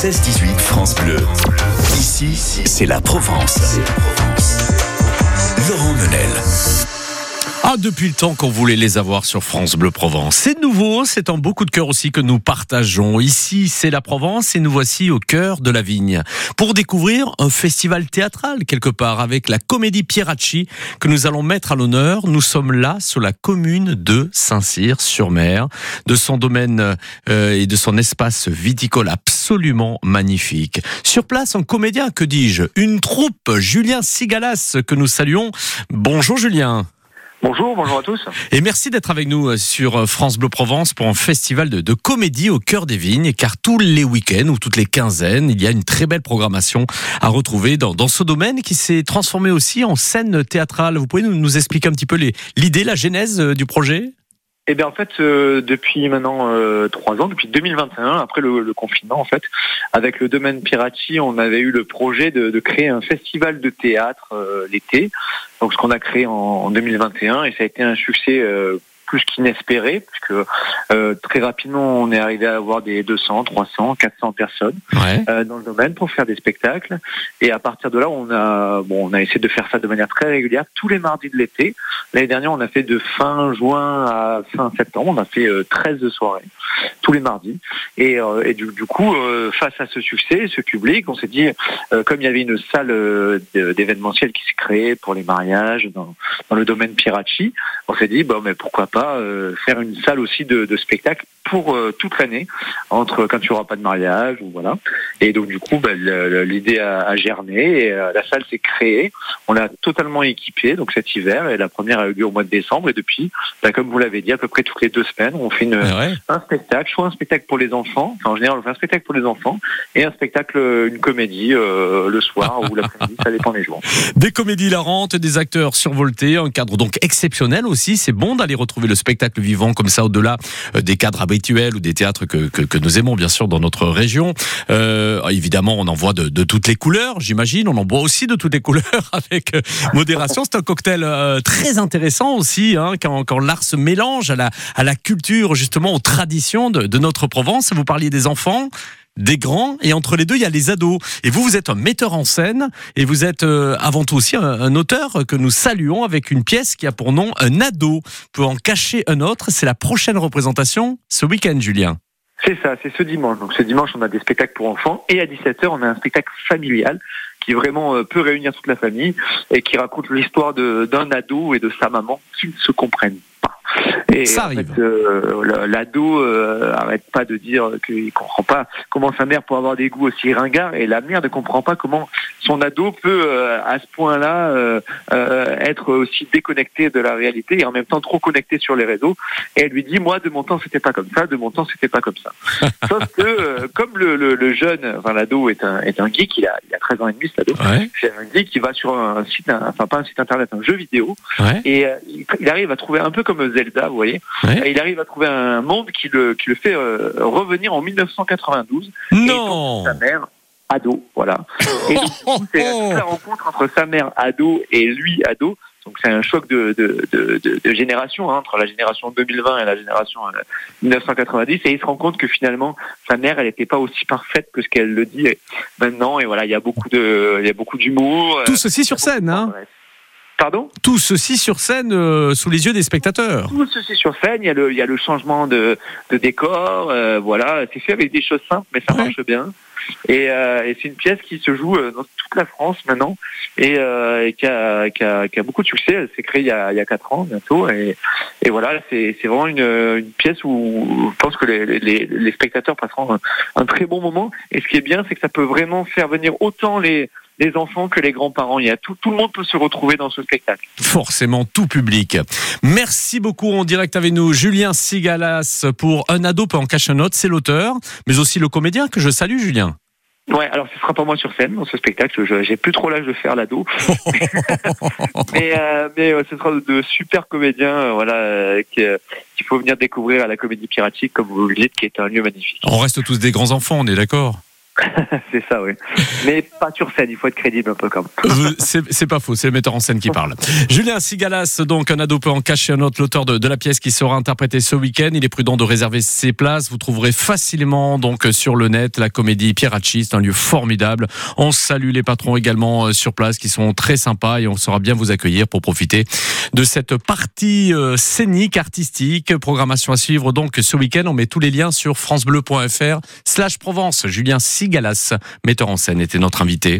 16-18 France Bleu. Ici, c'est la Provence. Laurent Menel. Ah, depuis le temps qu'on voulait les avoir sur France Bleu Provence. C'est nouveau, c'est en beaucoup de cœur aussi que nous partageons. Ici, c'est la Provence et nous voici au cœur de la vigne. Pour découvrir un festival théâtral quelque part avec la comédie Pieracci que nous allons mettre à l'honneur. Nous sommes là sur la commune de Saint-Cyr-sur-Mer, de son domaine euh, et de son espace viticole absolument magnifique. Sur place, un comédien, que dis-je, une troupe, Julien Sigalas, que nous saluons. Bonjour Julien. Bonjour, bonjour à tous. Et merci d'être avec nous euh, sur euh, France Bleu Provence pour un festival de, de, comédie au cœur des vignes, car tous les week-ends ou toutes les quinzaines, il y a une très belle programmation à retrouver dans, dans ce domaine qui s'est transformé aussi en scène théâtrale. Vous pouvez nous, nous expliquer un petit peu l'idée, la genèse euh, du projet? Eh bien en fait, euh, depuis maintenant euh, trois ans, depuis 2021, après le, le, confinement en fait, avec le domaine Pirati, on avait eu le projet de, de créer un festival de théâtre euh, l'été. Donc ce qu'on a créé en, en, 2021 et ça a été un succès plus qu'inespéré, puisque euh, très rapidement on est arrivé à avoir des 200, 300, 400 personnes ouais. euh, dans le domaine pour faire des spectacles. Et à partir de là, on a bon, on a essayé de faire ça de manière très régulière tous les mardis de l'été. L'année dernière, on a fait de fin juin à fin septembre, on a fait euh, 13 soirées tous les mardis. Et, euh, et du, du, coup, euh, face à ce succès, ce public, on s'est dit, euh, comme il y avait une salle d'événementiel qui s'est créée pour les mariages dans, dans le domaine Pirachi, on s'est dit, bon, mais pourquoi pas faire une salle aussi de, de spectacle pour toute l'année, entre quand il n'y aura pas de mariage, ou voilà. Et donc du coup, bah, l'idée a, a, germé et la salle s'est créée. On l'a totalement équipée donc cet hiver et la première a eu lieu au mois de décembre et depuis, bah, comme vous l'avez dit, à peu près toutes les deux semaines, on fait une, ouais. un spectacle, soit un spectacle pour les enfants, enfin, en général on fait un spectacle pour les enfants et un spectacle, une comédie euh, le soir ou l'après-midi, ça dépend des jours. Des comédies hilarantes, des acteurs survoltés, un cadre donc exceptionnel aussi. C'est bon d'aller retrouver le spectacle vivant comme ça au-delà euh, des cadres ou des théâtres que, nous aimons bien sûr dans notre région. Euh, évidemment, on en voit de, toutes les couleurs, j'imagine. On en boit aussi de toutes les couleurs avec euh, modération. C'est un cocktail euh, très intéressant aussi hein, quand, l'art se mélange à la, culture, justement aux traditions de notre Provence. Vous parliez des enfants des grands et entre les deux il y a les ados. Et vous vous êtes un metteur en scène et vous êtes euh, avant tout aussi un, auteur que nous saluons avec une pièce qui a pour nom un ado. Peut en cacher un autre c'est la prochaine représentation ce week-end Julien. C'est ça c'est ce dimanche. Donc ce dimanche on a des spectacles pour enfants et à 17h on a un spectacle familial qui vraiment euh, peut réunir toute la famille et qui raconte l'histoire d'un ado et de sa maman qui se comprennent et ça en fait, euh, l'ado euh, arrête pas de dire qu'il comprend pas comment sa mère peut avoir des goûts aussi ringards et la mère ne comprend pas comment son ado peut euh, à ce point-là être aussi déconnecté de la réalité et en même temps trop connecté sur les réseaux. Et elle lui dit moi de mon temps c'était pas comme ça, de mon temps c'était pas comme ça. Sauf que comme le, le, le, jeune, enfin l'ado est un est un geek, il a il a 13 ans et demi cet ado. Ouais. C'est un geek qui va sur un site, un, enfin pas un site internet, un jeu vidéo ouais. et il, il arrive à trouver un peu comme Zelda, vous voyez. Ouais. Et il arrive à trouver un monde qui le, qui le fait euh, revenir en 1992. Non. Et sa mère ado, voilà. Et donc, c'est la rencontre entre sa mère ado et lui ado. Donc c'est un choc de, de, de, de, de génération hein, entre la génération 2020 et la génération euh, 1990 et il se rend compte que finalement sa mère elle n'était pas aussi parfaite que ce qu'elle le dit maintenant et voilà il y a beaucoup de il y a beaucoup d'humour. Tout ceci sur scène hein. Pardon Tout ceci sur scène euh, sous les yeux des spectateurs. Tout ceci sur scène, il y a le, il y a le changement de, de décor, euh, voilà, c'est fait avec des choses simples, mais ça Ouais. marche bien. Et, euh, et c'est une pièce qui se joue euh, dans toute la France maintenant et, euh, et qui, a, qui, a, qui a beaucoup de succès. Elle s'est créée il y a, il y a 4 ans bientôt. Et, et voilà, c'est c'est vraiment une, une pièce où je pense que les, les, les spectateurs passeront un, un très bon moment. Et ce qui est bien, c'est que ça peut vraiment faire venir autant les, les enfants que les grands-parents. Il y a tout, tout le monde peut se retrouver dans ce spectacle. Forcément tout public. Merci beaucoup en direct avec nous, Julien Sigalas pour Un ado peut en cacher un autre, c'est l'auteur, mais aussi le comédien que je salue, Julien. Ouais, alors ce sera pas moi sur scène dans ce spectacle. J'ai plus trop l'âge de faire l'ado, mais euh, mais euh, ce sera de super comédiens, euh, voilà, qui, euh, qu'il faut venir découvrir à la Comédie Piratique, comme vous le dites, qui est un lieu magnifique. On reste tous des grands enfants, on est d'accord? c'est ça, oui. Mais pas sur scène, il faut être crédible un peu comme. C'est pas faux, c'est le metteur en scène qui parle. Julien Sigalas, donc un ado peut en cacher un autre, l'auteur de, la pièce qui sera interprétée ce week-end. Il est prudent de réserver ses places. Vous trouverez facilement donc sur le net la comédie Pieracci, c'est un lieu formidable. On salue les patrons également euh, sur place qui sont très sympas et on saura bien vous accueillir pour profiter de cette partie euh, scénique, artistique. Programmation à suivre donc ce week-end. On met tous les liens sur francebleu.fr slash Provence. Julien Sigalas, metteur en scène, était notre invité.